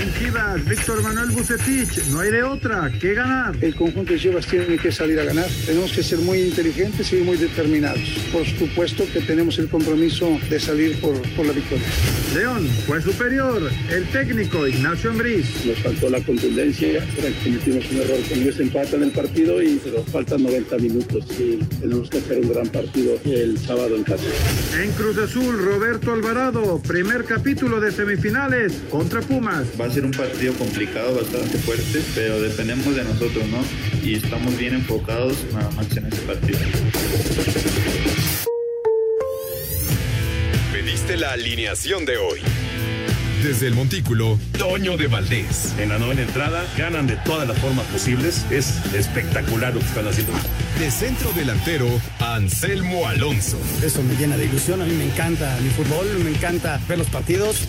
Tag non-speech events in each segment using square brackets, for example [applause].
En Chivas, Víctor Manuel Bucetich, no hay de otra que ganar. El conjunto de Chivas tiene que salir a ganar. Tenemos que ser muy inteligentes y muy determinados. Por supuesto que tenemos el compromiso de salir por, por la victoria. León fue superior. El técnico Ignacio Ambriz. Nos faltó la contundencia. Cometimos un error con ellos empatan el partido y pero faltan 90 minutos y tenemos que hacer un gran partido el sábado en casa. En Cruz Azul, Roberto Alvarado, primer capítulo de semifinales contra Pumas. Va a ser un partido complicado, bastante fuerte, pero dependemos de nosotros, ¿no? Y estamos bien enfocados nada más en ese partido. Pediste la alineación de hoy. Desde el Montículo, Toño de Valdés. En la novena entrada, ganan de todas las formas posibles. Es espectacular lo que están haciendo. De centro delantero, Anselmo Alonso. Eso me llena de ilusión. A mí me encanta mi fútbol, me encanta ver los partidos.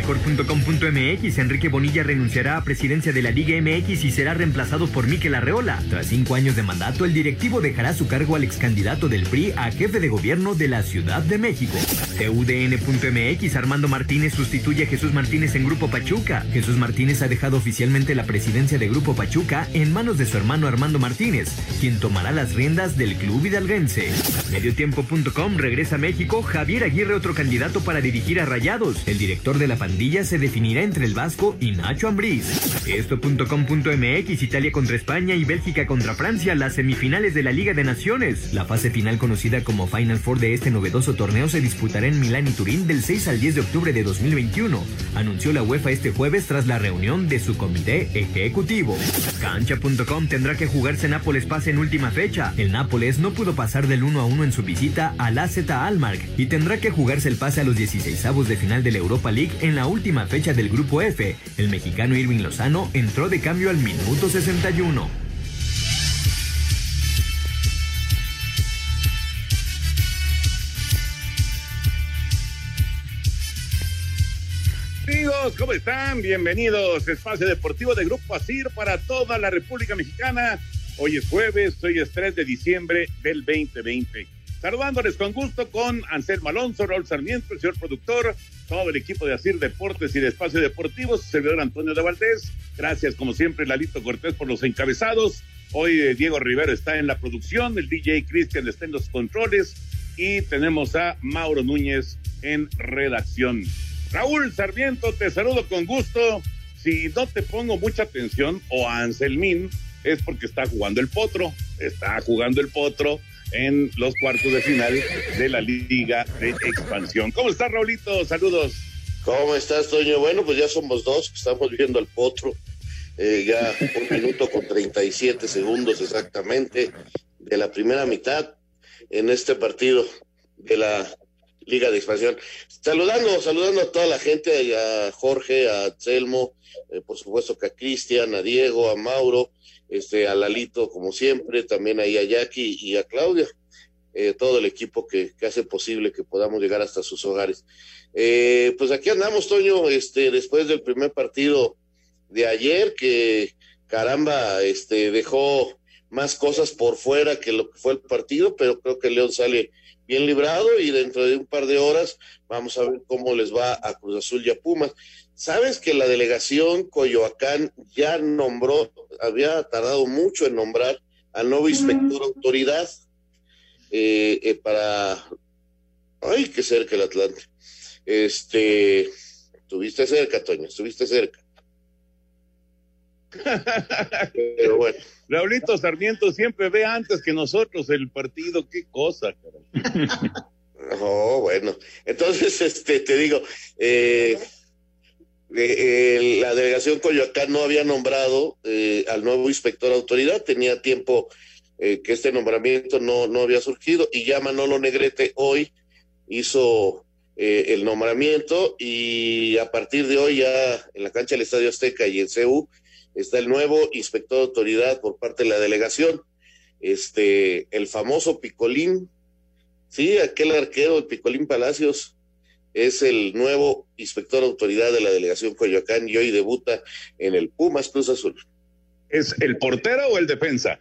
Record.com.mx Enrique Bonilla renunciará a presidencia de la Liga MX y será reemplazado por Miquel Arreola. Tras cinco años de mandato, el directivo dejará su cargo al ex candidato del PRI a jefe de gobierno de la Ciudad de México. TUDN.mx Armando Martínez sustituye a Jesús Martínez en Grupo Pachuca. Jesús Martínez ha dejado oficialmente la presidencia de Grupo Pachuca en manos de su hermano Armando Martínez, quien tomará las riendas del club hidalguense. Mediotiempo.com regresa a México Javier Aguirre, otro candidato para dirigir a Rayados. El director de la pandilla se definirá entre el Vasco y Nacho Ambriz. Esto.com.mx Italia contra España y Bélgica contra Francia, las semifinales de la Liga de Naciones. La fase final conocida como Final Four de este novedoso torneo se disputará en Milán y Turín del 6 al 10 de octubre de 2021, anunció la UEFA este jueves tras la reunión de su comité ejecutivo. Cancha.com tendrá que jugarse Nápoles pase en última fecha. El Nápoles no pudo pasar del 1 a 1 en su visita al AZ Almar y tendrá que jugarse el pase a los 16 avos de final de la Europa League en la última fecha del grupo F. El mexicano Irving Lozano entró de cambio al minuto 61. Amigos, ¿cómo están? Bienvenidos. Espacio Deportivo de Grupo Asir para toda la República Mexicana. Hoy es jueves, hoy es 3 de diciembre del 2020. Saludándoles con gusto con Anselmo Alonso, Raúl Sarmiento, el señor productor, todo el equipo de Asir Deportes y de Espacio Deportivo, su servidor Antonio de Valdés. Gracias, como siempre, Lalito Cortés por los encabezados. Hoy eh, Diego Rivero está en la producción, el DJ Cristian está en los controles y tenemos a Mauro Núñez en redacción. Raúl Sarmiento, te saludo con gusto. Si no te pongo mucha atención, o a Anselmín, es porque está jugando el potro. Está jugando el potro en los cuartos de final de la Liga de Expansión. ¿Cómo estás, Raulito? Saludos. ¿Cómo estás, Toño? Bueno, pues ya somos dos estamos viendo al potro. Eh, ya un minuto con 37 segundos exactamente de la primera mitad en este partido de la Liga de Expansión. Saludando, saludando a toda la gente, a Jorge, a Selmo, eh, por supuesto que a Cristian, a Diego, a Mauro, este, a Lalito, como siempre, también ahí a Jackie y a Claudia, eh, todo el equipo que, que, hace posible que podamos llegar hasta sus hogares. Eh, pues aquí andamos, Toño, este, después del primer partido de ayer, que caramba, este, dejó más cosas por fuera que lo que fue el partido, pero creo que León sale bien librado y dentro de un par de horas vamos a ver cómo les va a Cruz Azul y a Pumas. Sabes que la delegación Coyoacán ya nombró, había tardado mucho en nombrar al nuevo inspector autoridad eh, eh, para, ay, qué cerca el Atlante. Este, estuviste cerca, Toño, estuviste cerca. Pero bueno. Raulito Sarmiento siempre ve antes que nosotros el partido, qué cosa, [laughs] Oh, bueno. Entonces, este, te digo, eh, eh, la delegación Coyoacán no había nombrado eh, al nuevo inspector autoridad, tenía tiempo que este nombramiento no, no había surgido y ya Manolo Negrete hoy hizo el nombramiento y a partir de hoy ya en la cancha del Estadio Azteca y en CEU está el nuevo inspector de autoridad por parte de la delegación, este, el famoso Picolín, sí, aquel arquero, el Picolín Palacios, es el nuevo inspector de autoridad de la delegación Coyoacán y hoy debuta en el Pumas Cruz Azul. ¿Es el portero o el defensa?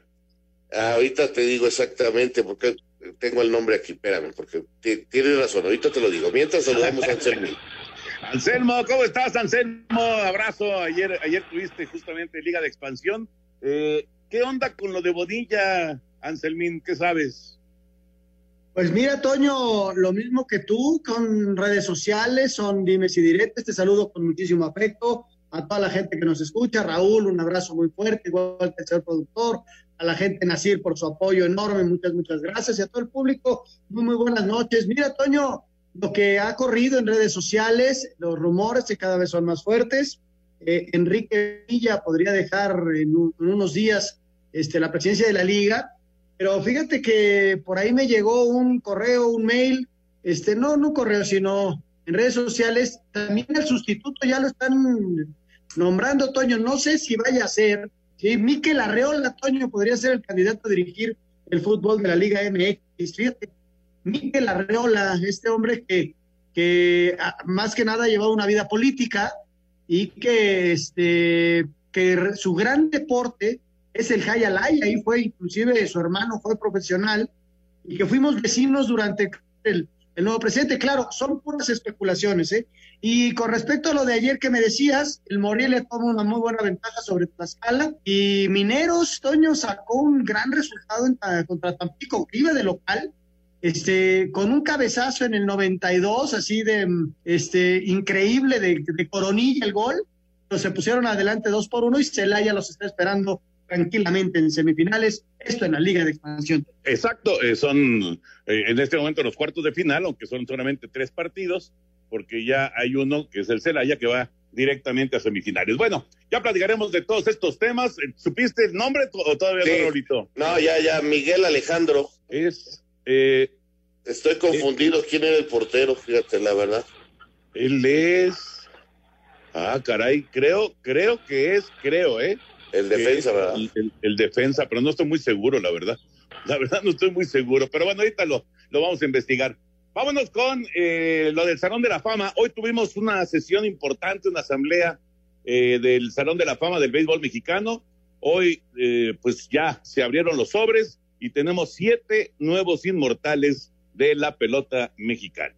ahorita te digo exactamente, porque tengo el nombre aquí, espérame, porque tienes razón, ahorita te lo digo. Mientras saludamos a Anselmo. [laughs] Anselmo, ¿cómo estás, Anselmo? Abrazo. Ayer, ayer tuviste justamente Liga de Expansión. Eh, ¿Qué onda con lo de Bodilla, Anselmín? ¿Qué sabes? Pues mira, Toño, lo mismo que tú, con redes sociales, son dimes y diretes. Te saludo con muchísimo afecto a toda la gente que nos escucha. Raúl, un abrazo muy fuerte, igual que el productor, a la gente Nacir por su apoyo enorme, muchas, muchas gracias. Y a todo el público, muy, muy buenas noches. Mira, Toño, lo que ha corrido en redes sociales, los rumores que cada vez son más fuertes. Eh, Enrique Villa podría dejar en, unos días este, la presidencia de la liga, pero fíjate que por ahí me llegó un correo, un mail, este, no, no correo, sino en redes sociales, también el sustituto ya lo están nombrando, Toño, no sé si vaya a ser, ¿sí? Miquel Arreola, Toño, podría ser el candidato a dirigir el fútbol de la Liga MX, fíjate, Miguel Arreola, este hombre que, que ah, más que nada ha llevado una vida política y que, este, que su gran deporte es el Hayalay, ahí fue inclusive su hermano fue profesional y que fuimos vecinos durante el, el nuevo presidente. Claro, son puras especulaciones, ¿eh? Y con respecto a lo de ayer que me decías, el Morelia toma una muy buena ventaja sobre Tlaxcala y Mineros, Toño, sacó un gran resultado contra Tampico, iba de local este, con un cabezazo en el 92, así de este, increíble, de, coronilla el gol, pues se pusieron adelante dos por uno y Celaya los está esperando tranquilamente en semifinales, esto en la Liga de Expansión. Exacto, eh, son eh, en este momento los cuartos de final, aunque son solamente tres partidos, porque ya hay uno que es el Celaya que va directamente a semifinales. Bueno, ya platicaremos de todos estos temas. ¿Supiste el nombre o todavía no, Rolito? No, ya, ya, Miguel Alejandro. Es eh, Estoy confundido. ¿Quién era el portero? Fíjate, la verdad. Él es. Ah, caray, creo, creo que es, creo, ¿eh? El defensa, ¿verdad? El, defensa, pero no estoy muy seguro, la verdad. La verdad no estoy muy seguro, pero bueno, ahorita lo, lo vamos a investigar. Vámonos con eh, lo del Salón de la Fama. Hoy tuvimos una sesión importante, una asamblea eh, del Salón de la Fama del béisbol mexicano. Hoy, eh, pues ya se abrieron los sobres y tenemos siete nuevos inmortales de la pelota mexicana.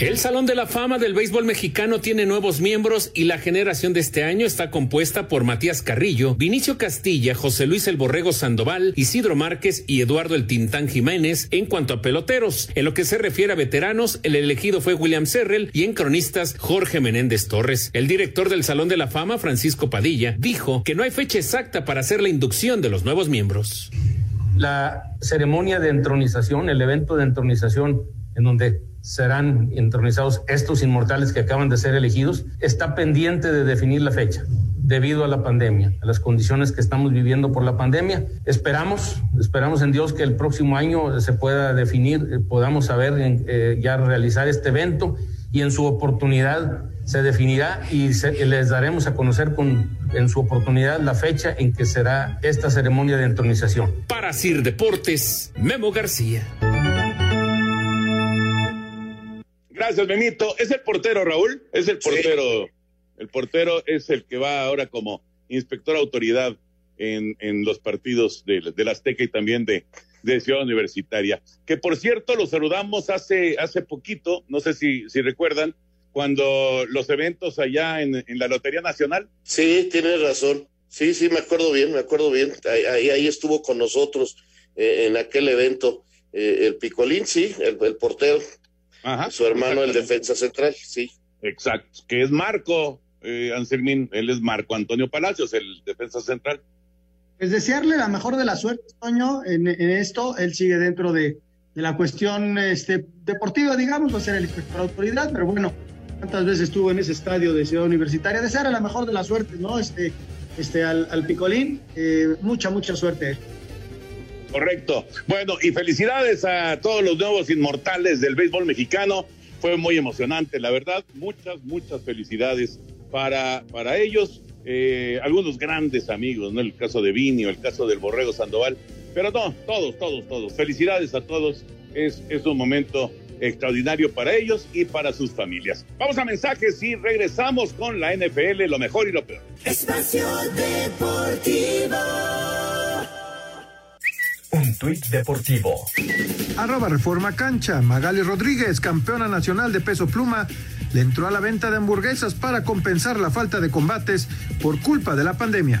El Salón de la Fama del Béisbol Mexicano tiene nuevos miembros y la generación de este año está compuesta por Matías Carrillo, Vinicio Castilla, José Luis El Borrego Sandoval, Isidro Márquez y Eduardo El Tintán Jiménez en cuanto a peloteros. En lo que se refiere a veteranos, el elegido fue William Serrell y en cronistas Jorge Menéndez Torres. El director del Salón de la Fama, Francisco Padilla, dijo que no hay fecha exacta para hacer la inducción de los nuevos miembros. La ceremonia de entronización, el evento de entronización en donde serán entronizados estos inmortales que acaban de ser elegidos, está pendiente de definir la fecha debido a la pandemia, a las condiciones que estamos viviendo por la pandemia. Esperamos, esperamos en Dios que el próximo año se pueda definir, eh, podamos saber eh, ya realizar este evento y en su oportunidad se definirá y les daremos a conocer con, en su oportunidad la fecha en que será esta ceremonia de entronización. Para Sir Deportes, Memo García. Gracias, Benito. Es el portero, Raúl. Es el portero. El portero es el que va ahora como inspector autoridad en, en los partidos de, de, la Azteca y también de, de, Ciudad Universitaria. Que por cierto, lo saludamos hace, hace poquito, no sé si, si recuerdan, cuando los eventos allá en, en la Lotería Nacional. Sí, tienes razón. Sí, sí, me acuerdo bien, me acuerdo bien. Ahí, ahí estuvo con nosotros eh, en aquel evento. Eh, el Picolín, sí, el, el portero. Su hermano, el defensa central, sí. Exacto, que es Marco, eh, Anselmín, él es Marco Antonio Palacios, el defensa central. Pues desearle la mejor de la suerte, Toño, en, en esto. Él sigue dentro de, de, la cuestión este, deportiva, digamos, va a ser el inspector de autoridad, pero bueno, tantas veces estuvo en ese estadio de Ciudad Universitaria. Desearle la mejor de la suerte, ¿no? Este, este, al, al Picolín, eh, mucha, mucha suerte. Correcto. Bueno, y felicidades a todos los nuevos inmortales del béisbol mexicano. Fue muy emocionante, la verdad. Muchas, muchas felicidades para, para ellos. Eh, algunos grandes amigos, ¿no? El caso de Vini o el caso del Borrego Sandoval. Pero no, todos, todos, todos. Felicidades a todos. Es, es un momento extraordinario para ellos y para sus familias. Vamos a mensajes y regresamos con la NFL, lo mejor y lo peor. Espacio Deportivo. Un tuit deportivo. Arroba Reforma Cancha. Magali Rodríguez, campeona nacional de peso pluma, le entró a la venta de hamburguesas para compensar la falta de combates por culpa de la pandemia.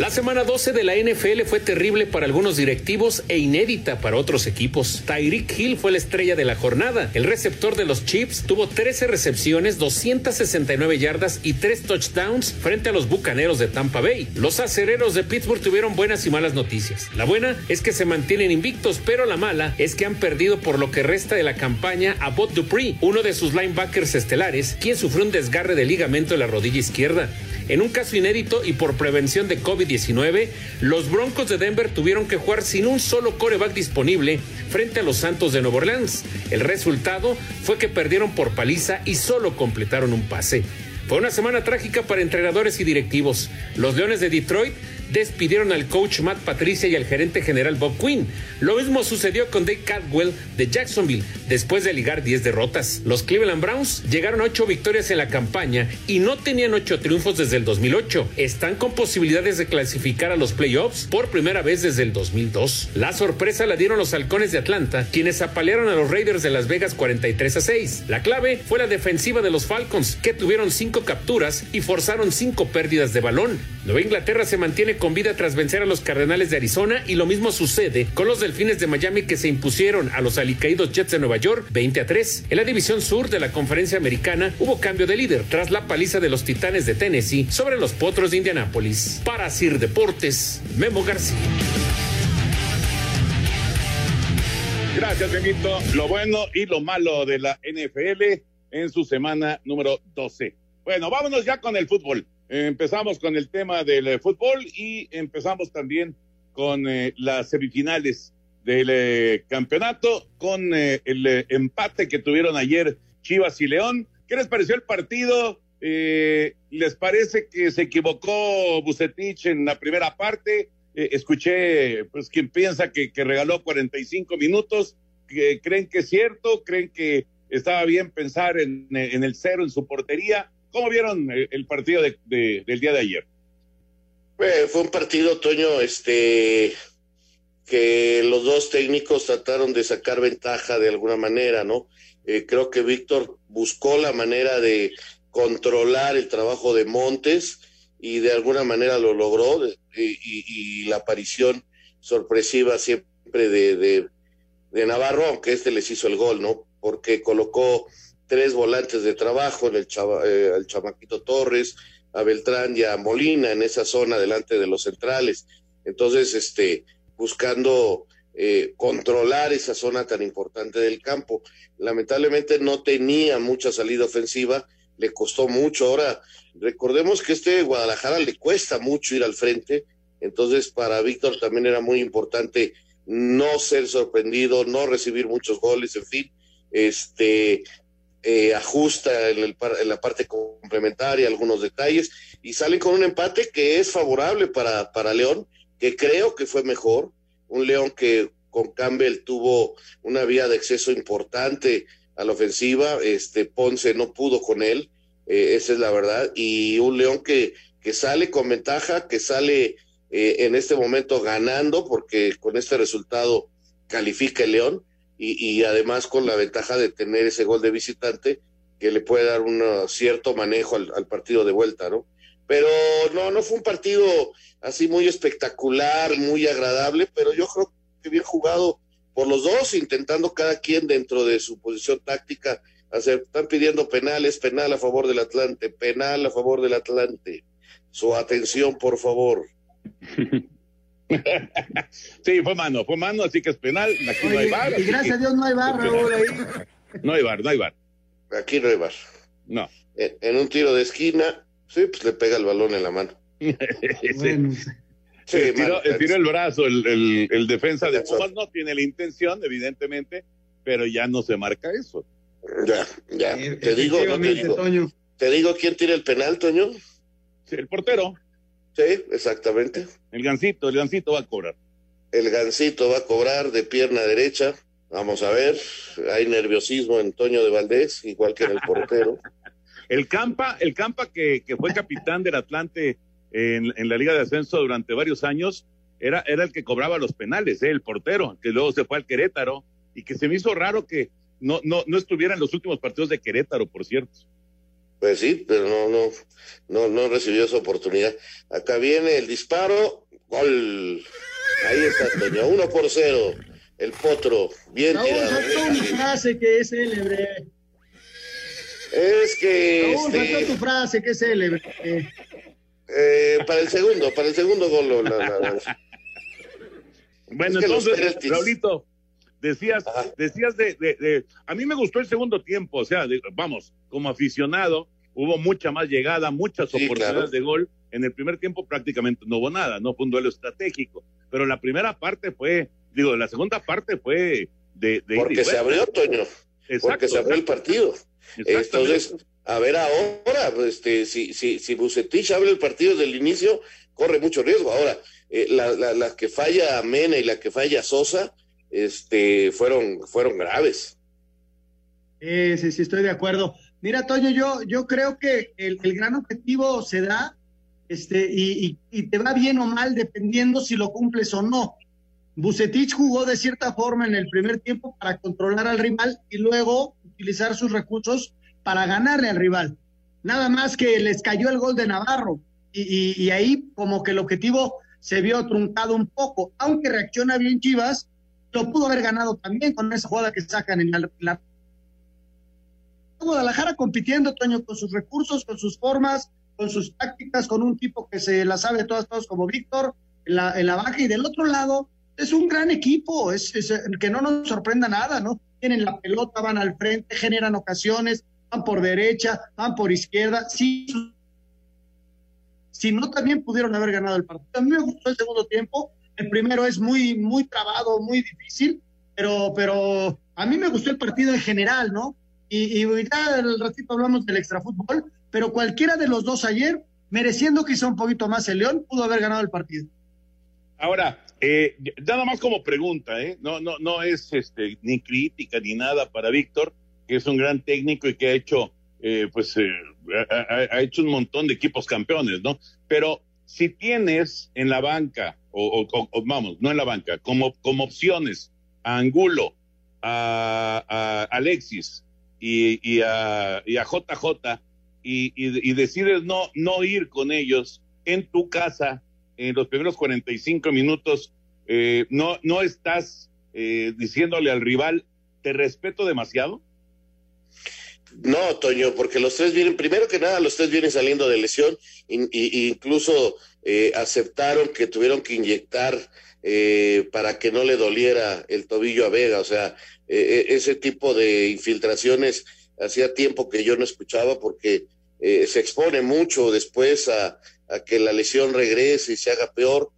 La semana 12 de la NFL fue terrible para algunos directivos e inédita para otros equipos. Tyreek Hill fue la estrella de la jornada. El receptor de los Chiefs tuvo 13 recepciones, 269 yardas y 3 touchdowns frente a los Bucaneros de Tampa Bay. Los acereros de Pittsburgh tuvieron buenas y malas noticias. La buena es que se mantienen invictos, pero la mala es que han perdido por lo que resta de la campaña a Bot Dupree, uno de sus linebackers estelares, quien sufrió un desgarre de ligamento en la rodilla izquierda. En un caso inédito y por prevención de COVID-19, los Broncos de Denver tuvieron que jugar sin un solo coreback disponible frente a los Santos de Nueva Orleans. El resultado fue que perdieron por paliza y solo completaron un pase. Fue una semana trágica para entrenadores y directivos. Los Leones de Detroit despidieron al coach Matt Patricia y al gerente general Bob Quinn. Lo mismo sucedió con Dave Caldwell de Jacksonville después de ligar 10 derrotas. Los Cleveland Browns llegaron a 8 victorias en la campaña y no tenían 8 triunfos desde el 2008. Están con posibilidades de clasificar a los playoffs por primera vez desde el 2002. La sorpresa la dieron los halcones de Atlanta, quienes apalearon a los Raiders de Las Vegas 43 a 6. La clave fue la defensiva de los Falcons, que tuvieron 5 capturas y forzaron 5 pérdidas de balón. Nueva Inglaterra se mantiene con vida tras vencer a los Cardenales de Arizona y lo mismo sucede con los Delfines de Miami que se impusieron a los alicaídos Jets de Nueva York 20 a 3. En la división sur de la conferencia americana hubo cambio de líder tras la paliza de los Titanes de Tennessee sobre los Potros de Indianápolis. Para Sir Deportes, Memo García. Gracias, Benito. Lo bueno y lo malo de la NFL en su semana número 12. Bueno, vámonos ya con el fútbol. Empezamos con el tema del eh, fútbol y empezamos también con eh, las semifinales del eh, campeonato, con eh, el eh, empate que tuvieron ayer Chivas y León. ¿Qué les pareció el partido? ¿Les parece que se equivocó Bucetich en la primera parte? escuché, pues, quien piensa que, que regaló 45 minutos. ¿Creen que es cierto? ¿Creen que estaba bien pensar en, en el cero en su portería? ¿Cómo vieron el, partido de, de, del día de ayer? Eh, fue un partido, Toño, este, que los dos técnicos trataron de sacar ventaja de alguna manera, ¿no? Eh, creo que Víctor buscó la manera de controlar el trabajo de Montes y de alguna manera lo logró y, y, la aparición sorpresiva siempre de, de, Navarro, aunque este les hizo el gol, ¿no? Porque colocó tres volantes de trabajo en el, chava, eh, el chamaquito Torres, a Beltrán y a Molina en esa zona delante de los centrales. Entonces, este, buscando eh, controlar esa zona tan importante del campo. Lamentablemente no tenía mucha salida ofensiva, le costó mucho. Ahora, recordemos que este Guadalajara le cuesta mucho ir al frente, entonces para Víctor también era muy importante no ser sorprendido, no recibir muchos goles, en fin, este eh, ajusta en, el, en, la parte complementaria algunos detalles y salen con un empate que es favorable para, para León, que creo que fue mejor, un León que con Campbell tuvo una vía de acceso importante a la ofensiva, este Ponce no pudo con él, eh, esa es la verdad, y un León que, que sale con ventaja, que sale eh, en este momento ganando, porque con este resultado califica el León, y, y, además con la ventaja de tener ese gol de visitante que le puede dar un cierto manejo al, al, partido de vuelta, ¿no? Pero no, no fue un partido así muy espectacular, muy agradable, pero yo creo que bien jugado por los dos, intentando cada quien dentro de su posición táctica hacer, están pidiendo penales, penal a favor del Atlante, penal a favor del Atlante. Su atención, por favor. [laughs] [laughs] sí, fue mano, fue mano, así que es penal. Aquí no hay bar. Y gracias a Dios no hay bar, Raúl, ahí. [laughs] No hay bar, no hay bar. Aquí no hay bar. No. En, en un tiro de esquina, sí, pues le pega el balón en la mano. [laughs] Bueno, Sí, estiró, mano, estiró el brazo el, el, el defensa de Pumas, no tiene la intención, evidentemente, pero ya no se marca eso. Ya, ya. Te digo, no te digo. Toño. Te digo quién tira el penal, Toño. Sí, el portero, Sí, exactamente. el gancito, el gancito va a cobrar. El gancito va a cobrar de pierna derecha. Vamos a ver. Hay nerviosismo en Toño de Valdés, igual que en el portero. [laughs] El Campa, el Campa que, que fue capitán del Atlante en, en la Liga de Ascenso durante varios años, era, era el que cobraba los penales, ¿eh? el portero, que luego se fue al Querétaro, y que se me hizo raro que no, no, no estuviera en los últimos partidos de Querétaro, por cierto. Pues sí, pero no, no, no, no recibió esa oportunidad. Acá viene el disparo, gol. Ahí está Toño, uno por cero. El potro, bien Raúl, tirado. faltó una frase que es célebre. Es que Raúl, este, faltó tu frase que es célebre. Eh, para el segundo, para el segundo gol. la- la- la- Bueno, Es que los entonces, Raulito, decías, decías de, de, de- a mí me gustó el segundo tiempo, o sea, de- vamos, como aficionado, hubo mucha más llegada, muchas Sí, oportunidades claro. de gol. En el primer tiempo prácticamente no hubo nada, no fue un duelo estratégico, pero la primera parte fue, digo, la segunda parte fue de... Porque se abrió, Toño. Exacto, porque se abrió el partido. Entonces, a ver ahora, este, si, si, si Bucetich abre el partido desde el inicio, corre mucho riesgo. Ahora, eh, la, la, la que falla Mena y la que falla Sosa, este, fueron, fueron graves. Sí, sí, estoy de acuerdo. Mira, Toño, yo, yo creo que el, el gran objetivo se da este, y, y- y te va bien o mal dependiendo si lo cumples o no. Bucetich jugó de cierta forma en el primer tiempo para controlar al rival y luego utilizar sus recursos para ganarle al rival. Nada más que les cayó el gol de Navarro y- y ahí como que el objetivo se vio truncado un poco, aunque reacciona bien Chivas, lo pudo haber ganado también con esa jugada que sacan en la, la Guadalajara compitiendo, Toño, con sus recursos, con sus formas, con sus tácticas, con un tipo que se la sabe todas, todas como Víctor, en la, en la baja, y del otro lado es un gran equipo, es, es, que no nos sorprenda nada, ¿no? Tienen la pelota, van al frente, generan ocasiones, van por derecha, van por izquierda, sí, si no también pudieron haber ganado el partido. A mí me gustó el segundo tiempo, el primero es muy, muy trabado, muy difícil, pero, pero a mí me gustó el partido en general, ¿no? Y, y ya ratito hablamos del extrafútbol, pero cualquiera de los dos ayer, mereciendo quizá un poquito más el León, pudo haber ganado el partido. Ahora, eh, nada más como pregunta, ¿eh? No, no, no es este, ni crítica ni nada para Víctor, que es un gran técnico y que ha hecho, eh, pues, eh, ha- ha hecho un montón de equipos campeones, ¿no? Pero si tienes en la banca, o, vamos, no en la banca, como, como opciones a Angulo, a, Alexis y, a, y JJ, y decides no, no ir con ellos en tu casa en los primeros 45 minutos, eh, no, no estás eh, diciéndole al rival, te respeto demasiado. No, Toño, porque los tres vienen, primero que nada, los tres vienen saliendo de lesión, y, y- incluso eh, aceptaron que tuvieron que inyectar eh, para que no le doliera el tobillo a Vega, o sea, eh, ese tipo de infiltraciones hacía tiempo que yo no escuchaba porque eh, se expone mucho después a, a que la lesión regrese y se haga peor,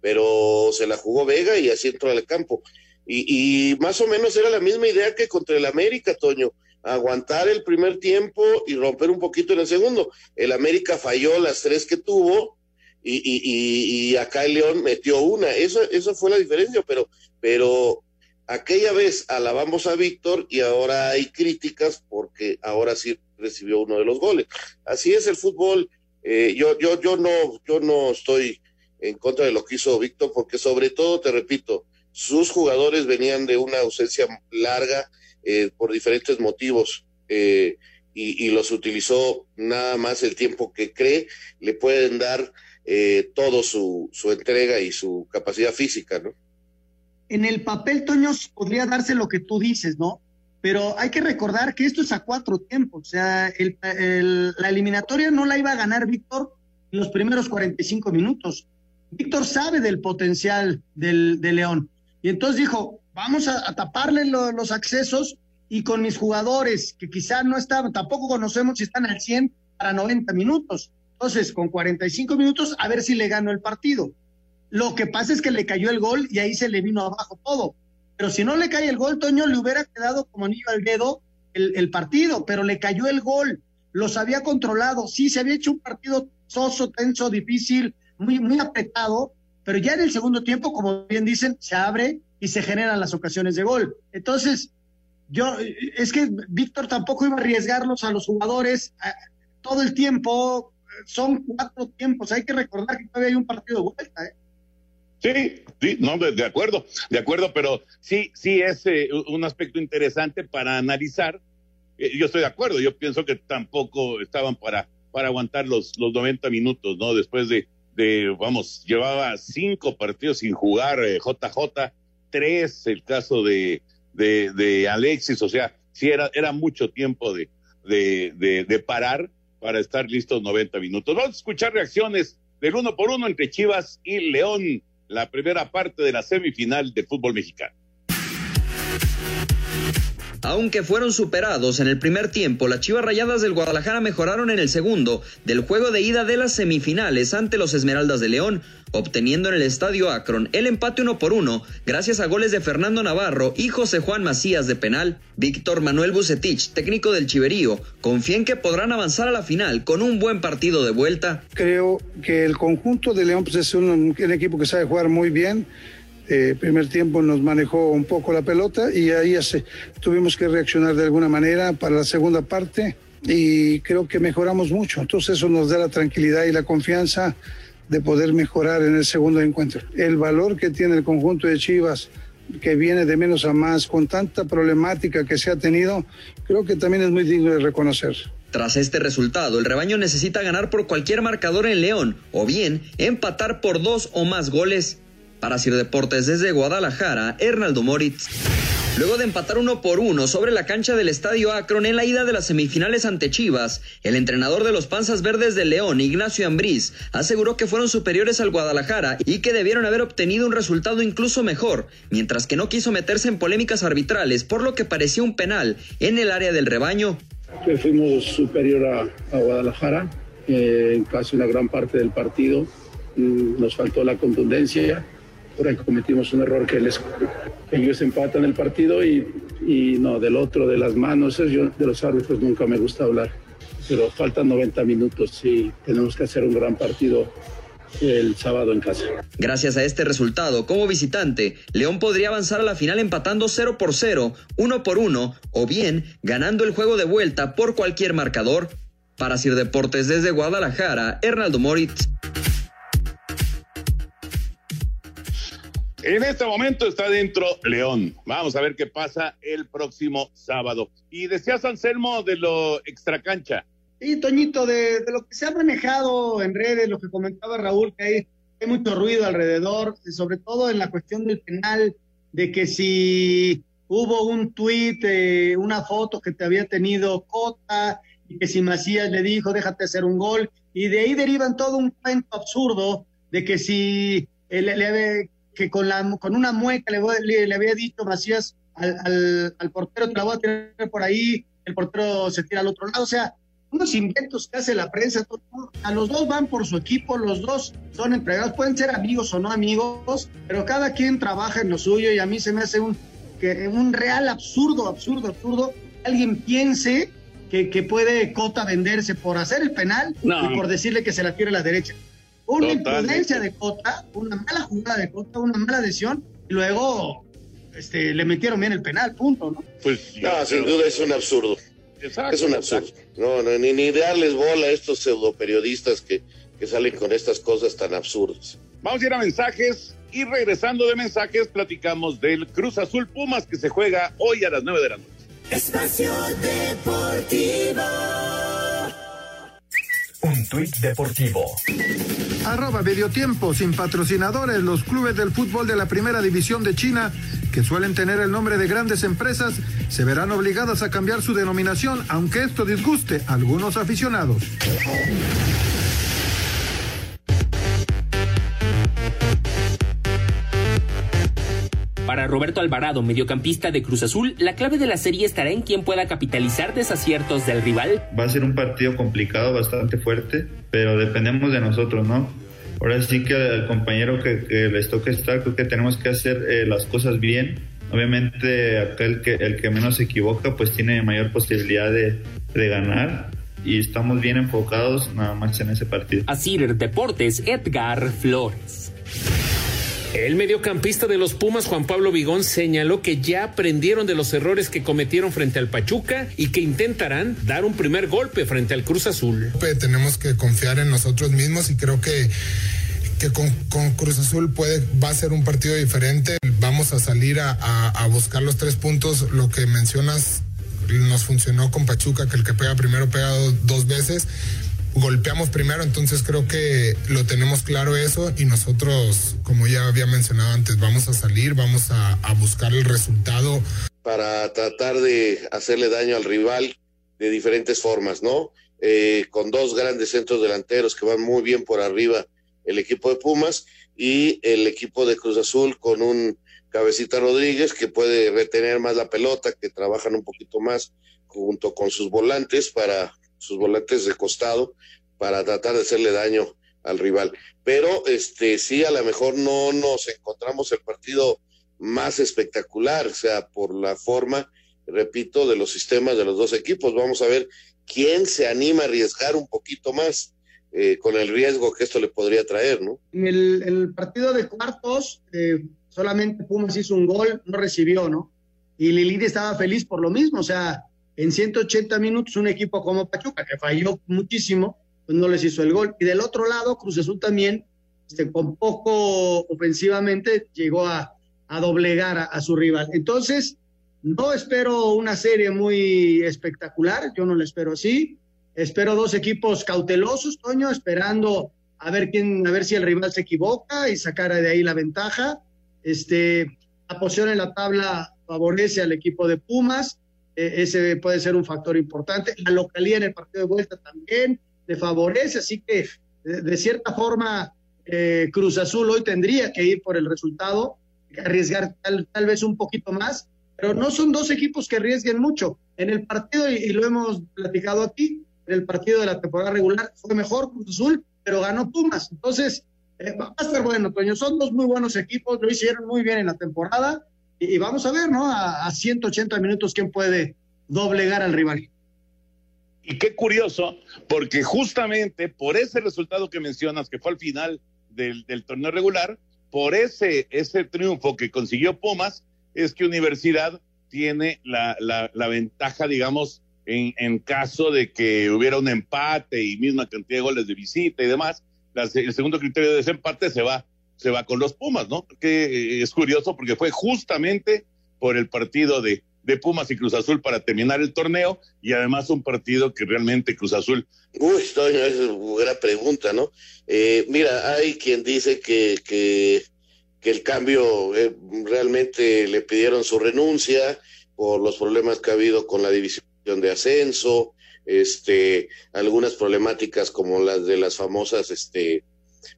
pero se la jugó Vega y así entró al campo. Y, y más o menos era la misma idea que contra el América, Toño aguantar el primer tiempo y romper un poquito en el segundo. El América falló las tres que tuvo y, y, y, acá el León metió una. Eso, eso fue la diferencia, pero, pero aquella vez alabamos a Víctor y ahora hay críticas porque ahora sí recibió uno de los goles. Así es el fútbol. Eh, yo, yo, yo no, yo no estoy en contra de lo que hizo Víctor, porque sobre todo, te repito, sus jugadores venían de una ausencia larga eh, por diferentes motivos eh, y, los utilizó nada más el tiempo que cree le pueden dar eh, todo su, su, entrega y su capacidad física, ¿no? en el papel, Toño, podría darse lo que tú dices, ¿no? Pero hay que recordar que esto es a cuatro tiempos. O sea, la eliminatoria no la iba a ganar Víctor en los primeros 45 minutos. Víctor sabe del potencial del, de León. Y entonces dijo, vamos a, taparle los accesos y con mis jugadores, que quizás no estaban, tampoco conocemos si están al 100 para 90 minutos. Entonces, con 45 minutos, a ver si le gano el partido. Lo que pasa es que le cayó el gol y ahí se le vino abajo todo. Pero si no le cae el gol, Toño, le hubiera quedado como anillo al dedo el, el partido, pero le cayó el gol. Los había controlado. Sí, se había hecho un partido soso, tenso, difícil, muy, muy apretado, pero ya en el segundo tiempo, como bien dicen, se abre y se generan las ocasiones de gol. Entonces, yo, es que Víctor tampoco iba a arriesgarlos a los jugadores todo el tiempo, son cuatro tiempos, hay que recordar que todavía hay un partido de vuelta, ¿eh? Sí, sí, no, de, acuerdo, de acuerdo, pero sí, sí es eh, un aspecto interesante para analizar. Eh, yo estoy de acuerdo, yo pienso que tampoco estaban para, para aguantar los, los 90 minutos, ¿no? Después de, de, vamos, llevaba cinco partidos sin jugar JJ, eh, tres el caso de, de, Alexis, o sea, sí era, era mucho tiempo de, de, de, parar para estar listos 90 minutos. Vamos a escuchar reacciones del uno por uno entre Chivas y León la primera parte de la semifinal de fútbol mexicano. Aunque fueron superados en el primer tiempo, las Chivas Rayadas del Guadalajara mejoraron en el segundo del juego de ida de las semifinales ante los Esmeraldas de León, obteniendo en el estadio Akron el empate uno por uno gracias a goles de Fernando Navarro y José Juan Macías de penal. Víctor Manuel Bucetich, técnico del Chiverío, confía en que podrán avanzar a la final con un buen partido de vuelta. Creo que el conjunto de León pues, es un equipo que sabe jugar muy bien eh, primer tiempo nos manejó un poco la pelota y ahí tuvimos que reaccionar de alguna manera para la segunda parte y creo que mejoramos mucho. Entonces eso nos da la tranquilidad y la confianza de poder mejorar en el segundo encuentro. El valor que tiene el conjunto de Chivas, que viene de menos a más, con tanta problemática que se ha tenido, creo que también es muy digno de reconocer. Tras este resultado, el rebaño necesita ganar por cualquier marcador en León o bien empatar por dos o más goles para Sir Deportes desde Guadalajara, Hernaldo Moritz. Luego de empatar uno por uno sobre la cancha del Estadio Akron en la ida de las semifinales ante Chivas, el entrenador de los Panzas Verdes de León, Ignacio Ambriz, aseguró que fueron superiores al Guadalajara y que debieron haber obtenido un resultado incluso mejor, mientras que no quiso meterse en polémicas arbitrales, por lo que parecía un penal en el área del rebaño. fuimos superior a, Guadalajara eh, en casi una gran parte del partido. Mm, nos faltó la contundencia por ahí cometimos un error que les, ellos empatan el partido y, y no, del otro, de las manos, yo de los árbitros nunca me gusta hablar, pero faltan 90 minutos y tenemos que hacer un gran partido el sábado en casa. Gracias a este resultado, como visitante, León podría avanzar a la final empatando 0 por 0, 1 por 1 o bien ganando el juego de vuelta por cualquier marcador. Para Sir Deportes desde Guadalajara, Hernaldo Moritz. En este momento está dentro León. Vamos a ver qué pasa el próximo sábado. Y decías, Anselmo, de lo extracancha. Sí, Toñito, de, lo que se ha manejado en redes, lo que comentaba Raúl, que hay, mucho ruido alrededor, sobre todo en la cuestión del penal, de que si hubo un tuit, eh, una foto que te había tenido Cota, y que si Macías le dijo, déjate hacer un gol, y de ahí derivan todo un cuento absurdo de que si le, le, que con, la, con una mueca le, le, había dicho Macías al, al, portero, te la voy a tener por ahí, el portero se tira al otro lado, o sea, unos inventos que hace la prensa, a los dos van por su equipo, los dos son entregados, pueden ser amigos o no amigos, pero cada quien trabaja en lo suyo y a mí se me hace un, que, un real absurdo, absurdo, absurdo, alguien piense que, que puede Cota venderse por hacer el penal y por decirle que se la tire a la derecha una imprudencia de Cota, una mala jugada de Cota, una mala decisión, y luego este, le metieron bien el penal, punto, ¿no? Pues, no, sin duda es un absurdo. Exacto, es un absurdo. No, no, ni, ni darles bola a estos pseudoperiodistas que, que salen con estas cosas tan absurdas. Vamos a ir a mensajes y regresando de mensajes platicamos del Cruz Azul Pumas que se juega hoy a las 9 de la noche. Espacio Deportivo. Un tuit deportivo. Arroba sin patrocinadores, los clubes del fútbol de la primera división de China, que suelen tener el nombre de grandes empresas, se verán obligadas a cambiar su denominación, aunque esto disguste a algunos aficionados. Para Roberto Alvarado, mediocampista de Cruz Azul, la clave de la serie estará en quien pueda capitalizar desaciertos del rival. Va a ser un partido complicado, bastante fuerte, pero dependemos de nosotros, ¿no? Ahora sí que al compañero que, les toque estar, creo que tenemos que hacer eh, las cosas bien. Obviamente, aquel que, el que menos se equivoca, pues tiene mayor posibilidad de, de ganar y estamos bien enfocados nada más en ese partido. Así Deportes, Edgar Flores. El mediocampista de los Pumas, Juan Pablo Vigón, señaló que ya aprendieron de los errores que cometieron frente al Pachuca y que intentarán dar un primer golpe frente al Cruz Azul. Tenemos que confiar en nosotros mismos y creo que con, Cruz Azul puede, va a ser un partido diferente. Vamos a salir a, buscar los tres puntos. Lo que mencionas nos funcionó con Pachuca, que el que pega primero pega dos veces golpeamos primero, entonces creo que lo tenemos claro eso y nosotros, como ya había mencionado antes, vamos a salir, vamos a, buscar el resultado. Para tratar de hacerle daño al rival de diferentes formas, ¿no? Eh, con dos grandes centros delanteros que van muy bien por arriba el equipo de Pumas y el equipo de Cruz Azul con un cabecita Rodríguez que puede retener más la pelota, que trabajan un poquito más junto con sus volantes para sus volantes de costado para tratar de hacerle daño al rival. Pero este sí, a lo mejor no nos encontramos el partido más espectacular, o sea, por la forma, repito, de los sistemas de los dos equipos. Vamos a ver quién se anima a arriesgar un poquito más eh, con el riesgo que esto le podría traer, ¿no? En el, partido de cuartos, eh, solamente Pumas hizo un gol, no recibió, ¿no? Y Lilini estaba feliz por lo mismo, o sea, en 180 minutos un equipo como Pachuca, que falló muchísimo, pues no les hizo el gol. Y del otro lado, Cruz Azul también, este, con poco ofensivamente, llegó a, doblegar a, su rival. Entonces, no espero una serie muy espectacular, yo no la espero así. Espero dos equipos cautelosos, Toño, esperando a ver quién, a ver si el rival se equivoca y sacar de ahí la ventaja. Este, la posición en la tabla favorece al equipo de Pumas ese puede ser un factor importante. La localidad en el partido de vuelta también le favorece, así que de, cierta forma eh, Cruz Azul hoy tendría que ir por el resultado, arriesgar tal, vez un poquito más, pero no son dos equipos que arriesguen mucho. En el partido, y, lo hemos platicado aquí, en el partido de la temporada regular fue mejor Cruz Azul, pero ganó Pumas. Entonces, eh, va a estar bueno, Toño. Son dos muy buenos equipos, lo hicieron muy bien en la temporada y, vamos a ver, ¿no? A, a 180 minutos quién puede doblegar al rival. Y qué curioso, porque justamente por ese resultado que mencionas, que fue al final del, torneo regular, por ese, ese triunfo que consiguió Pumas, es que Universidad tiene la, la, ventaja, digamos, en, en, caso de que hubiera un empate y misma cantidad de goles de visita y demás, el segundo criterio de ese empate se va se va con los Pumas, ¿no? Que eh, es curioso porque fue justamente por el partido de, de Pumas y Cruz Azul para terminar el torneo y además un partido que realmente Cruz Azul. Uy, es una pregunta, ¿no? Eh, mira, hay quien dice que, que, que el cambio eh, realmente le pidieron su renuncia por los problemas que ha habido con la división de ascenso, este, algunas problemáticas como las de las famosas, este,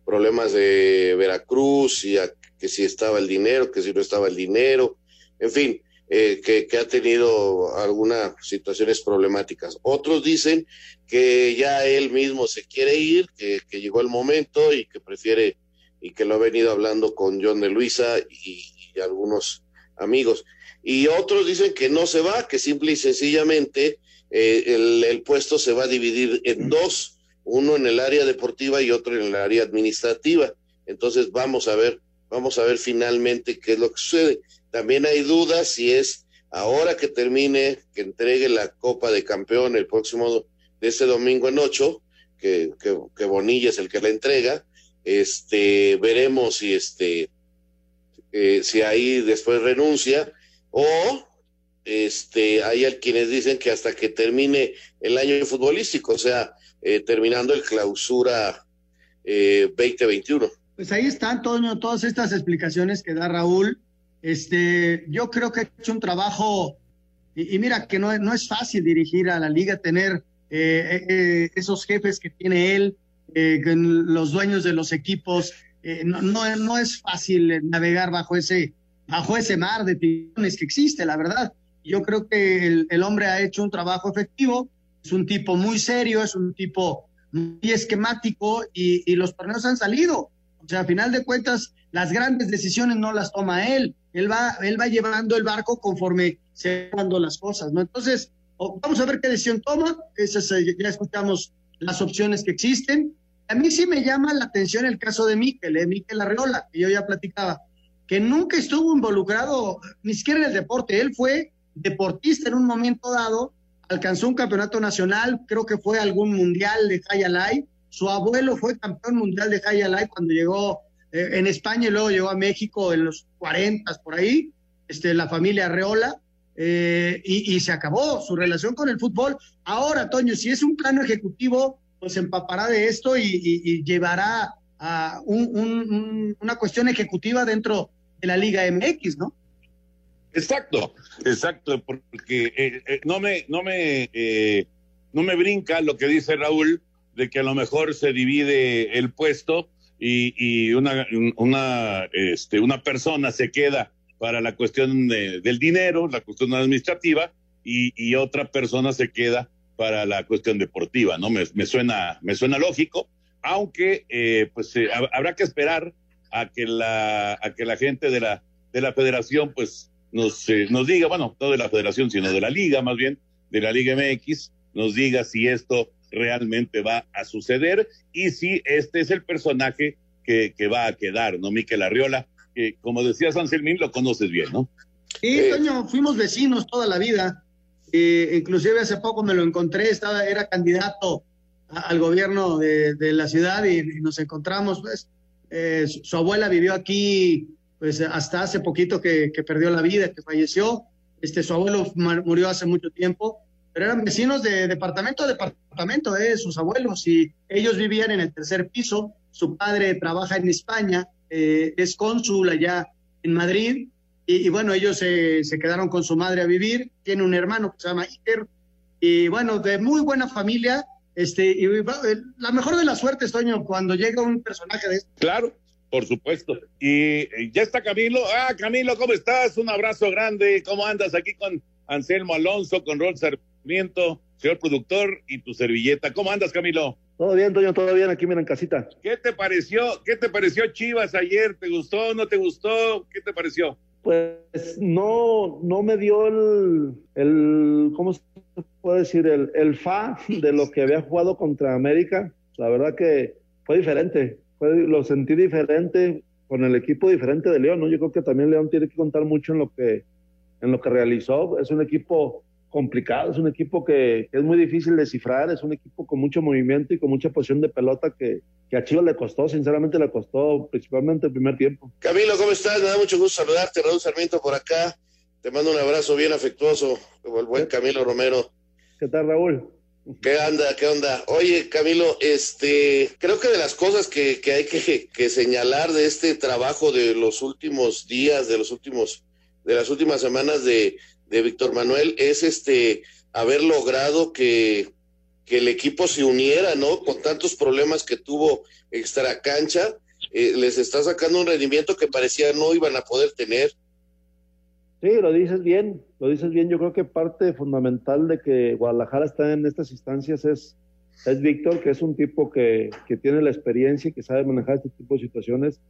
problemas de Veracruz, y que si estaba el dinero, que si no estaba el dinero, en fin, eh, que, ha tenido algunas situaciones problemáticas. Otros dicen que ya él mismo se quiere ir, que, llegó el momento y que prefiere, y que lo ha venido hablando con John de Luisa y, algunos amigos. Y otros dicen que no se va, que simple y sencillamente eh, el, el puesto se va a dividir en dos uno en el área deportiva y otro en el área administrativa. Entonces vamos a ver, vamos a ver finalmente qué es lo que sucede. También hay dudas si es ahora que termine, que entregue la Copa de Campeón el próximo de este domingo en ocho, que, que, Bonilla es el que la entrega, este, veremos si este, eh, si ahí después renuncia o este, hay quienes dicen que hasta que termine el año futbolístico, o sea, eh, terminando el clausura 2021. Eh, pues ahí están, Toño, todas estas explicaciones que da Raúl. Este, yo creo que ha hecho un trabajo, y, mira que no, no, es fácil dirigir a la liga, tener eh, esos jefes que tiene él, los dueños de los equipos, no, no, es fácil navegar bajo ese, bajo ese mar de tiburones que existe, la verdad. Yo creo que el, hombre ha hecho un trabajo efectivo, es un tipo muy serio, es un tipo muy esquemático y, y los torneos han salido. O sea, a final de cuentas, las grandes decisiones no las toma él. Él va, él va llevando el barco conforme se van dando las cosas, ¿no? Entonces, vamos a ver qué decisión toma. Esas, eh, ya escuchamos las opciones que existen. A mí sí me llama la atención el caso de Miquel, ¿eh? Miquel Arreola, que yo ya platicaba, que nunca estuvo involucrado ni siquiera en el deporte. Él fue deportista en un momento dado, alcanzó un campeonato nacional, creo que fue algún mundial de High Su abuelo fue campeón mundial de High cuando llegó eh, en España y luego llegó a México en los 40 por ahí, este, la familia Arreola. Eh, y, se acabó su relación con el fútbol. Ahora, Toño, si es un plano ejecutivo, pues empapará de esto y, llevará a una cuestión ejecutiva dentro de la Liga MX, ¿no? Exacto, exacto, porque eh, eh, no me, no me, eh, no me brinca lo que dice Raúl de que a lo mejor se divide el puesto y, y una, una, este, una persona se queda para la cuestión del dinero, la cuestión administrativa, y, y, otra persona se queda para la cuestión deportiva, ¿no? Me, me suena, me suena lógico, aunque pues habrá que esperar a que la, a que la gente de la, de la federación pues nos, eh, nos diga, bueno, no de la federación, sino de la liga, más bien, de la Liga MX, nos diga si esto realmente va a suceder y si este es el personaje que, que va a quedar, ¿no? Miquel Arriola, que como decía San Selmín, lo conoces bien, ¿no? Sí, eh, Toño, fuimos vecinos toda la vida. Eh, inclusive hace poco me lo encontré, estaba, era candidato al gobierno de, de la ciudad y, nos encontramos, pues, su, su, abuela vivió aquí pues hasta hace poquito que, perdió la vida, que falleció. Este, su abuelo murió hace mucho tiempo, pero eran vecinos de departamento a departamento, eh, sus abuelos, y ellos vivían en el tercer piso. Su padre trabaja en España, eh, es cónsul allá en Madrid, y, bueno, ellos se, se, quedaron con su madre a vivir. Tiene un hermano que se llama Iker, y bueno, de muy buena familia. Este, y la mejor de las suertes, Toño, cuando llega un personaje de este. Claro, por supuesto. Y ya está Camilo. Ah, Camilo, ¿cómo estás? Un abrazo grande. ¿Cómo andas aquí con Anselmo Alonso, con Rol Sarmiento, señor productor y tu servilleta? ¿Cómo andas, Camilo? Todo bien, Toño, todo bien, aquí miren casita. ¿Qué te pareció? ¿Qué te pareció Chivas ayer? ¿Te gustó? ¿No te gustó? ¿Qué te pareció? Pues no, no me dio el, el ¿cómo se puede decir? El, el fa de lo que había jugado contra América. La verdad que fue diferente lo sentí diferente con el equipo diferente de León, ¿no? Yo creo que también León tiene que contar mucho en lo que, en lo que realizó. Es un equipo complicado, es un equipo que, es muy difícil de cifrar, es un equipo con mucho movimiento y con mucha posición de pelota que, que a Chivas le costó, sinceramente le costó principalmente el primer tiempo. Camilo, ¿cómo estás? Me da mucho gusto saludarte, Raúl Sarmiento por acá. Te mando un abrazo bien afectuoso, como el buen Camilo Romero. ¿Qué tal, Raúl? ¿Qué onda? ¿Qué onda? Oye, Camilo, este, creo que de las cosas que, que hay que, que, señalar de este trabajo de los últimos días, de los últimos, de las últimas semanas de, de Víctor Manuel, es este haber logrado que, que el equipo se uniera, ¿no? Con tantos problemas que tuvo extra cancha, eh, les está sacando un rendimiento que parecía no iban a poder tener. Sí, lo dices bien, lo dices bien. Yo creo que parte fundamental de que Guadalajara está en estas instancias es, es Víctor, que es un tipo que, que tiene la experiencia y que sabe manejar este tipo de situaciones.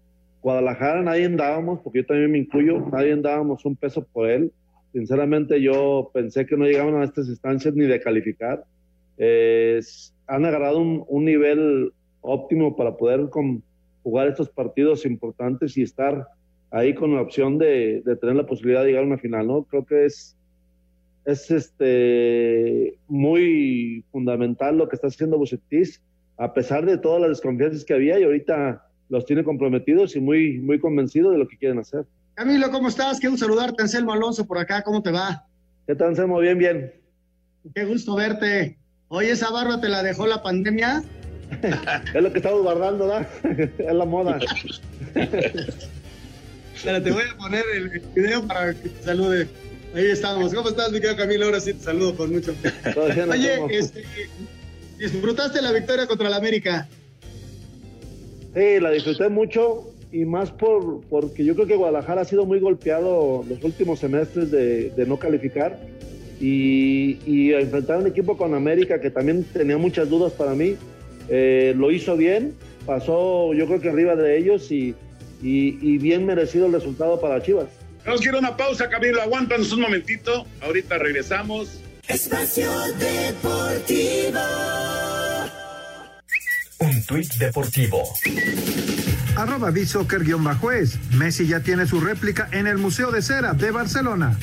Guadalajara nadie dábamos, porque yo también me incluyo, nadie dábamos un peso por él. Sinceramente yo pensé que no llegaban a estas instancias ni de calificar. han agarrado un, un, nivel óptimo para poder con, jugar estos partidos importantes y estar ahí con la opción de, tener la posibilidad de llegar a una final, ¿no? Creo que es, es este, muy fundamental lo que está haciendo Bucetis, a pesar de todas las desconfianzas que había y ahorita los tiene comprometidos y muy, muy convencidos de lo que quieren hacer. Camilo, ¿cómo estás? Quiero saludarte, Anselmo Alonso, por acá, ¿cómo te va? ¿Qué tal, Anselmo? Bien, bien. Qué gusto verte. Oye, esa barba te la dejó la pandemia. [laughs] es lo que estamos guardando, ¿verdad? [laughs] es la moda. [laughs] Pero te voy a poner el video para que te salude. Ahí estamos. ¿Cómo estás, mi querido Camilo? Ahora sí te saludo con mucho. Oye, este, ¿disfrutaste la victoria contra el América? Sí, la disfruté mucho y más por porque yo creo que Guadalajara ha sido muy golpeado los últimos semestres de, de no calificar y, y, enfrentar un equipo con América que también tenía muchas dudas para mí, eh, lo hizo bien, pasó yo creo que arriba de ellos y, y, y bien merecido el resultado para Chivas. Nos quiero una pausa, Camilo. Aguántanos un momentito. Ahorita regresamos. Espacio Deportivo. Un tuit deportivo. Arroba Soccer-es. Messi ya tiene su réplica en el Museo de Cera de Barcelona.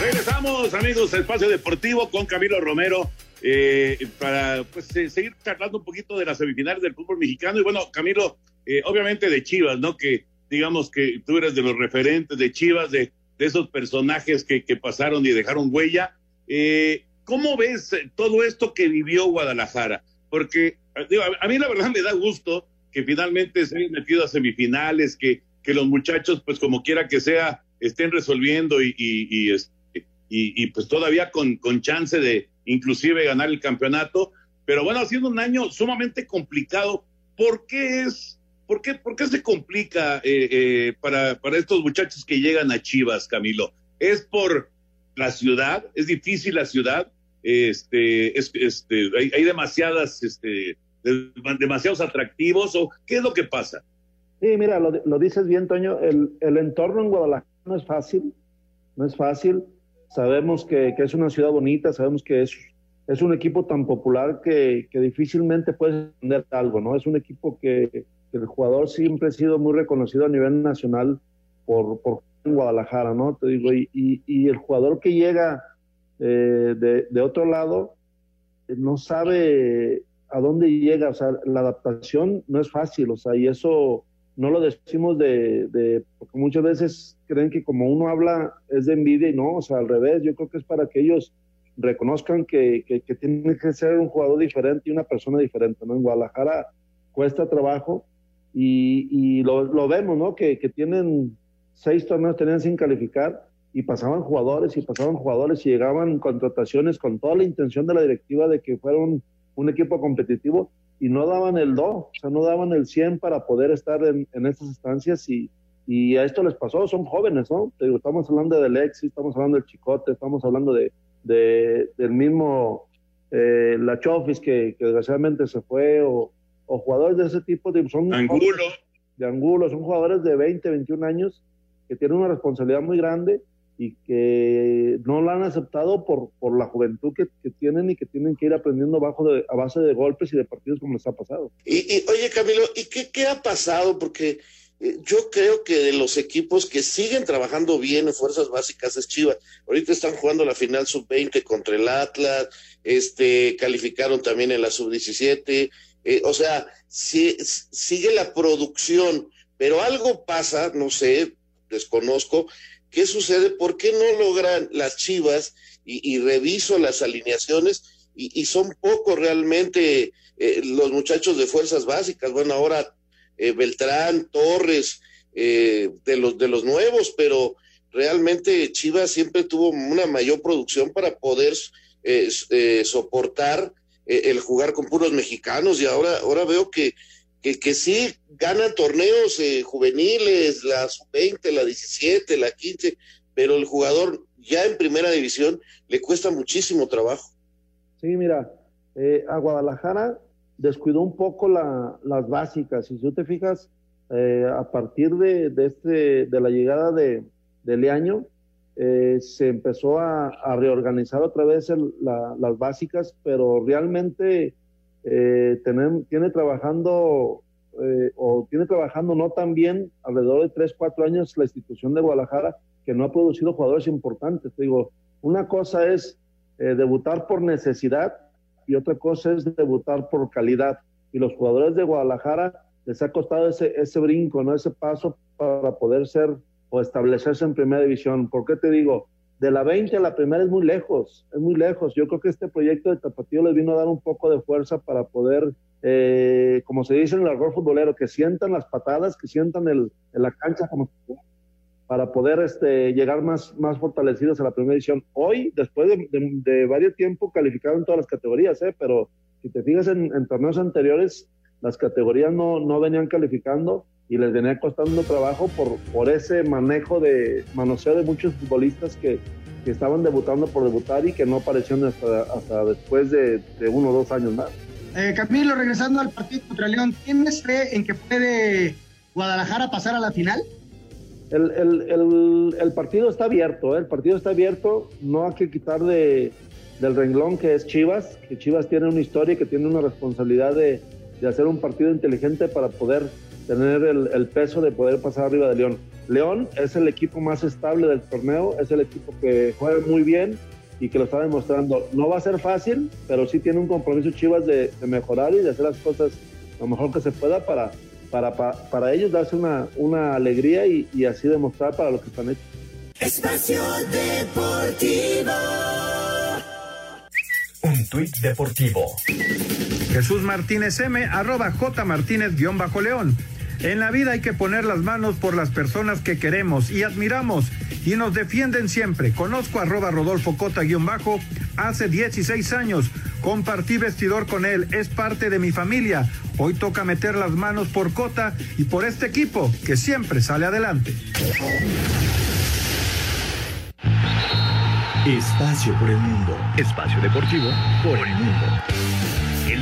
Regresamos, amigos, a Espacio Deportivo con Camilo Romero. Eh, para pues, seguir charlando un poquito de las semifinales del fútbol mexicano. Y bueno, Camilo, eh, obviamente de Chivas, ¿no? Que digamos que tú eres de los referentes de Chivas, de, de esos personajes que, que, pasaron y dejaron huella. Eh, ¿Cómo ves todo esto que vivió Guadalajara? Porque digo, a, mí la verdad me da gusto que finalmente se hayan metido a semifinales, que, que los muchachos, pues como quiera que sea, estén resolviendo y, y, y, y pues todavía con, con chance de, inclusive ganar el campeonato. Pero bueno, ha sido un año sumamente complicado. ¿Por qué es, por qué, por qué se complica eh, eh, para, para estos muchachos que llegan a Chivas, Camilo? ¿Es por la ciudad? ¿Es difícil la ciudad? Este, es, este, hay, hay demasiadas, este, demasiados atractivos o qué es lo que pasa? Sí, mira, lo, lo dices bien, Toño, el, el entorno en Guadalajara no es fácil, no es fácil sabemos que, es una ciudad bonita, sabemos que es, un equipo tan popular que, difícilmente puedes entender algo, ¿no? Es un equipo que, que, el jugador siempre ha sido muy reconocido a nivel nacional por, por Guadalajara, ¿no? Te digo, y, y, y el jugador que llega eh, de, de, otro lado eh, no sabe a dónde llega, o sea, la adaptación no es fácil, o sea, y eso no lo decimos de, de, porque muchas veces creen que como uno habla es de envidia y no, o sea, al revés, yo creo que es para que ellos reconozcan que, que, que tienen que ser un jugador diferente y una persona diferente, ¿no? En Guadalajara cuesta trabajo y, y lo, lo, vemos, ¿no? Que, que tienen seis torneos, tenían sin calificar y pasaban jugadores y pasaban jugadores y llegaban contrataciones con toda la intención de la directiva de que fuera un, un equipo competitivo y no daban el do, o sea, no daban el 100 para poder estar en, en estas instancias y, y, a esto les pasó, son jóvenes, ¿no? Te digo, estamos hablando de Alexis, estamos hablando del Chicote, estamos hablando de, de del mismo eh, La Chofis que, que, desgraciadamente se fue, o, o, jugadores de ese tipo, de, son Angulo. Jóvenes, de Angulo, son jugadores de 20, 21 años que tienen una responsabilidad muy grande y que no la han aceptado por, por la juventud que, que, tienen y que tienen que ir aprendiendo bajo de, a base de golpes y de partidos como les ha pasado. Y, y oye, Camilo, ¿y qué, qué ha pasado? Porque eh, yo creo que de los equipos que siguen trabajando bien en fuerzas básicas es Chivas. Ahorita están jugando la final sub-20 contra el Atlas, este, calificaron también en la sub-17. Eh, o sea, si, sigue la producción, pero algo pasa, no sé, desconozco, ¿Qué sucede? ¿Por qué no logran las Chivas? Y, reviso las alineaciones y, son pocos realmente eh, los muchachos de fuerzas básicas. Bueno, ahora eh, Beltrán, Torres, eh, de, los, de los nuevos, pero realmente Chivas siempre tuvo una mayor producción para poder soportar el jugar con puros mexicanos y ahora, ahora veo que que, que sí ganan torneos eh, juveniles, la sub-20, la 17, la 15, pero el jugador ya en primera división le cuesta muchísimo trabajo. Sí, mira, eh, a Guadalajara descuidó un poco la, las básicas. Si tú te fijas, eh, a partir de, de, este, de la llegada de, de Leaño, eh, se empezó a, a, reorganizar otra vez el, la, las básicas, pero realmente eh, tener, tiene trabajando eh, o tiene trabajando no tan bien alrededor de 3, 4 años la institución de Guadalajara que no ha producido jugadores importantes. Te digo, una cosa es eh, debutar por necesidad y otra cosa es debutar por calidad. Y los jugadores de Guadalajara les ha costado ese, ese brinco, ¿no? ese paso para poder ser o establecerse en primera división. ¿Por qué te digo? De la 20 a la primera es muy lejos, es muy lejos. Yo creo que este proyecto de Tapatío les vino a dar un poco de fuerza para poder, eh, como se dice en el argor futbolero, que sientan las patadas, que sientan el, la cancha como para poder este, llegar más, más fortalecidos a la primera edición. Hoy, después de, varios tiempos, calificaron todas las categorías, ¿eh? pero si te fijas en, en, torneos anteriores, las categorías no, no venían calificando y les venía costando trabajo por, por ese manejo de manoseo de muchos futbolistas que, que estaban debutando por debutar y que no aparecieron hasta, hasta después de, de, uno o dos años más. Eh, Camilo, regresando al partido contra León, ¿tienes fe en que puede Guadalajara pasar a la final? el, el, el, el, partido está abierto, ¿eh? el partido está abierto, no hay que quitar de, del renglón que es Chivas, que Chivas tiene una historia y que tiene una responsabilidad de, de hacer un partido inteligente para poder tener el, peso de poder pasar arriba de León. León es el equipo más estable del torneo, es el equipo que juega muy bien y que lo está demostrando. No va a ser fácil, pero sí tiene un compromiso Chivas de, de mejorar y de hacer las cosas lo mejor que se pueda para para, para, para ellos darse una, una alegría y, y, así demostrar para lo que están hechos. Espacio Deportivo. Un tuit deportivo. Jesús Martínez M, arroba J Martínez guion bajo León. En la vida hay que poner las manos por las personas que queremos y admiramos y nos defienden siempre. Conozco arroba Rodolfo Cota guion bajo hace 16 años. Compartí vestidor con él, es parte de mi familia. Hoy toca meter las manos por Cota y por este equipo que siempre sale adelante. Espacio por el mundo. Espacio deportivo por el mundo.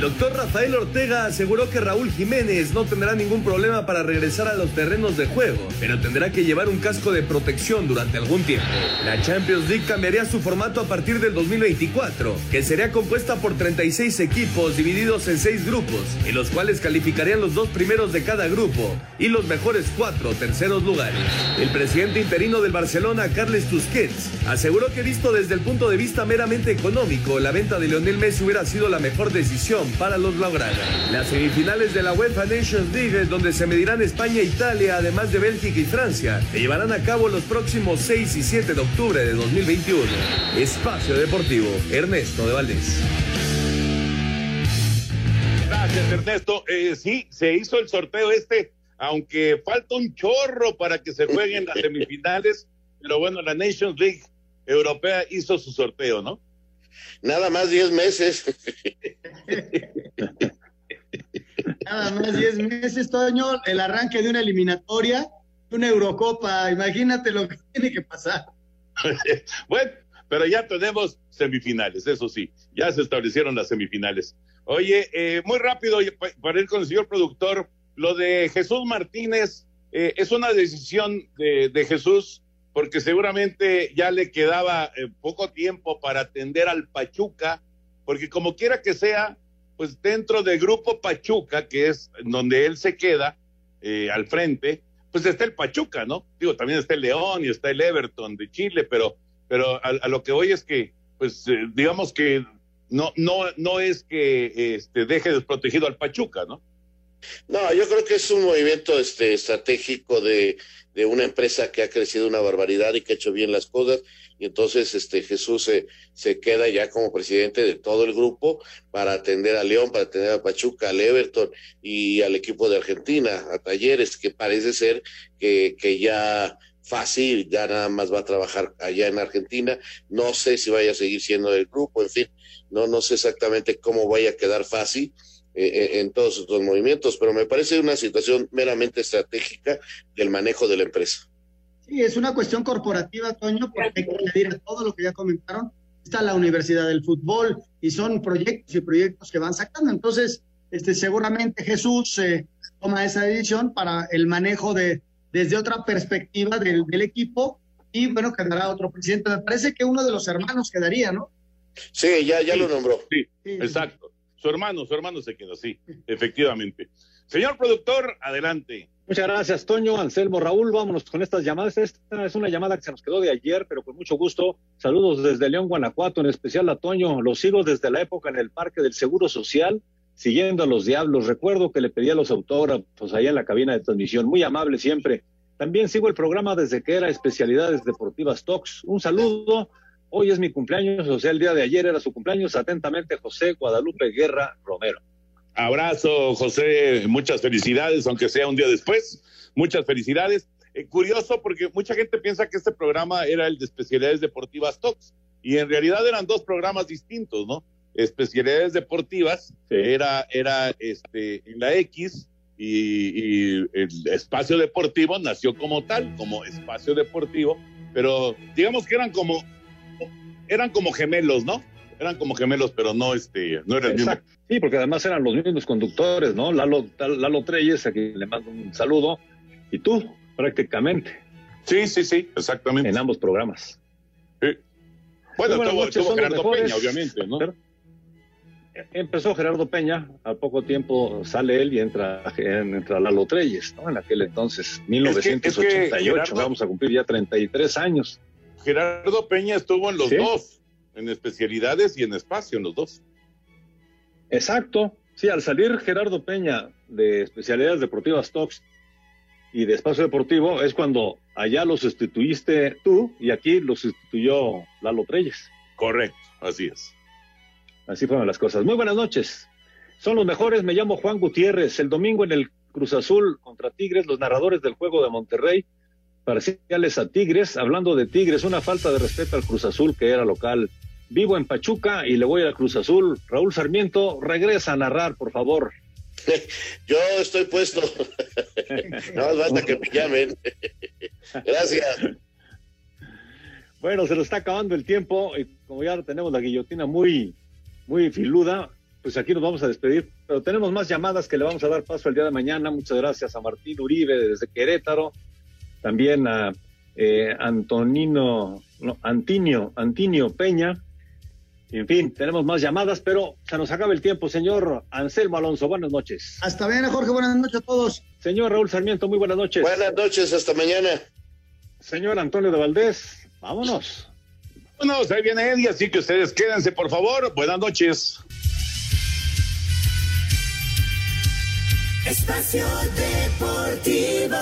Doctor Rafael Ortega aseguró que Raúl Jiménez no tendrá ningún problema para regresar a los terrenos de juego, pero tendrá que llevar un casco de protección durante algún tiempo. La Champions League cambiaría su formato a partir del 2024, que sería compuesta por 36 equipos divididos en 6 grupos, en los cuales calificarían los dos primeros de cada grupo y los mejores cuatro terceros lugares. El presidente interino del Barcelona, Carles Tusquets, aseguró que visto desde el punto de vista meramente económico, la venta de Lionel Messi hubiera sido la mejor decisión para los Blaugrana. Las semifinales de la UEFA Nations League, donde se medirán España e Italia, además de Bélgica y Francia, se llevarán a cabo los próximos 6 y 7 de octubre de 2021. Espacio Deportivo, Ernesto de Valdés. Gracias, Ernesto. Eh, sí, se hizo el sorteo este, aunque falta un chorro para que se jueguen las [laughs] semifinales, pero bueno, la Nations League Europea hizo su sorteo, ¿no? Nada más 10 meses. [laughs] Nada más 10 meses, Toño, el arranque de una eliminatoria, una Eurocopa, imagínate lo que tiene que pasar. [laughs] bueno, pero ya tenemos semifinales, eso sí, ya se establecieron las semifinales. Oye, eh, muy rápido, para ir con el señor productor, lo de Jesús Martínez eh, es una decisión de, de Jesús porque seguramente ya le quedaba eh, poco tiempo para atender al Pachuca, porque como quiera que sea, pues dentro del grupo Pachuca, que es donde él se queda eh, al frente, pues está el Pachuca, ¿no? Digo, también está el León y está el Everton de Chile, pero, pero a, lo que voy es que, pues eh, digamos que no, no, no es que este, deje desprotegido al Pachuca, ¿no? No, yo creo que es un movimiento este, estratégico de, de una empresa que ha crecido una barbaridad y que ha hecho bien las cosas. Y entonces este Jesús se, se queda ya como presidente de todo el grupo para atender a León, para atender a Pachuca, al Everton y al equipo de Argentina, a Talleres, que parece ser que, que ya fácil, ya nada más va a trabajar allá en Argentina. No sé si vaya a seguir siendo del grupo, en fin, no, no sé exactamente cómo vaya a quedar fácil eh, eh, en todos estos movimientos, pero me parece una situación meramente estratégica del manejo de la empresa. Sí, es una cuestión corporativa, Toño, porque hay que añadir a todo lo que ya comentaron. Está la Universidad del Fútbol y son proyectos y proyectos que van sacando. Entonces, este, seguramente Jesús eh, toma esa decisión para el manejo de desde otra perspectiva del, del equipo y bueno, quedará otro presidente. Me parece que uno de los hermanos quedaría, ¿no? Sí, ya, ya lo nombró. Sí, exacto. Su hermano, su hermano se quedó, sí, efectivamente. Señor productor, adelante. Muchas gracias, Toño, Anselmo, Raúl. Vámonos con estas llamadas. Esta es una llamada que se nos quedó de ayer, pero con mucho gusto. Saludos desde León, Guanajuato, en especial a Toño. Lo sigo desde la época en el Parque del Seguro Social, siguiendo a los diablos. Recuerdo que le pedía los autógrafos allá en la cabina de transmisión. Muy amable siempre. También sigo el programa desde que era Especialidades Deportivas Talks. Un saludo. Hoy es mi cumpleaños, o sea, el día de ayer era su cumpleaños. Atentamente, José Guadalupe Guerra Romero. Abrazo, José. Muchas felicidades, aunque sea un día después. Muchas felicidades. Eh, curioso porque mucha gente piensa que este programa era el de especialidades deportivas Talks y en realidad eran dos programas distintos, ¿no? Especialidades deportivas era era este en la X y, y, el espacio deportivo nació como tal, como espacio deportivo, pero digamos que eran como eran como gemelos, ¿no? Eran como gemelos, pero no este no era el mismo. Sí, porque además eran los mismos conductores, ¿no? Lalo, Lalo Treyes, a quien le mando un saludo, y tú, prácticamente. Sí, sí, sí, exactamente. En ambos programas. Sí. Bueno, tuvo, tuvo Gerardo Peña, obviamente, ¿no? Empezó Gerardo Peña, al poco tiempo sale él y entra, entra Lalo Treyes, ¿no? En aquel entonces, 1988, es que, es que Gerardo, vamos a cumplir ya 33 años. Gerardo Peña estuvo en los ¿Sí? dos, en especialidades y en espacio, en los dos. Exacto, sí, al salir Gerardo Peña de especialidades deportivas Talks y de espacio deportivo es cuando allá lo sustituiste tú y aquí lo sustituyó Lalo Treyes. Correcto, así es. Así fueron las cosas. Muy buenas noches. Son los mejores. Me llamo Juan Gutiérrez. El domingo en el Cruz Azul contra Tigres, los narradores del juego de Monterrey, parciales a Tigres. Hablando de Tigres, una falta de respeto al Cruz Azul que era local. Vivo en Pachuca y le voy a Cruz Azul. Raúl Sarmiento, regresa a narrar, por favor. [laughs] Yo estoy puesto. [laughs] no más basta que me llamen. [laughs] Gracias. Bueno, se nos está acabando el tiempo y como ya tenemos la guillotina muy, muy filuda, pues aquí nos vamos a despedir. Pero tenemos más llamadas que le vamos a dar paso el día de mañana. Muchas gracias a Martín Uribe desde Querétaro, también a eh, Antonino, no, Antinio, Antinio Peña. En fin, tenemos más llamadas, pero se nos acaba el tiempo. Señor Anselmo Alonso, buenas noches. Hasta mañana, Jorge, buenas noches a todos. Señor Raúl Sarmiento, muy buenas noches. Buenas noches, hasta mañana. Señor Antonio de Valdés, vámonos. Vámonos, ahí viene Eddie, así que ustedes quédense, por favor. Buenas noches. Espacio Deportivo.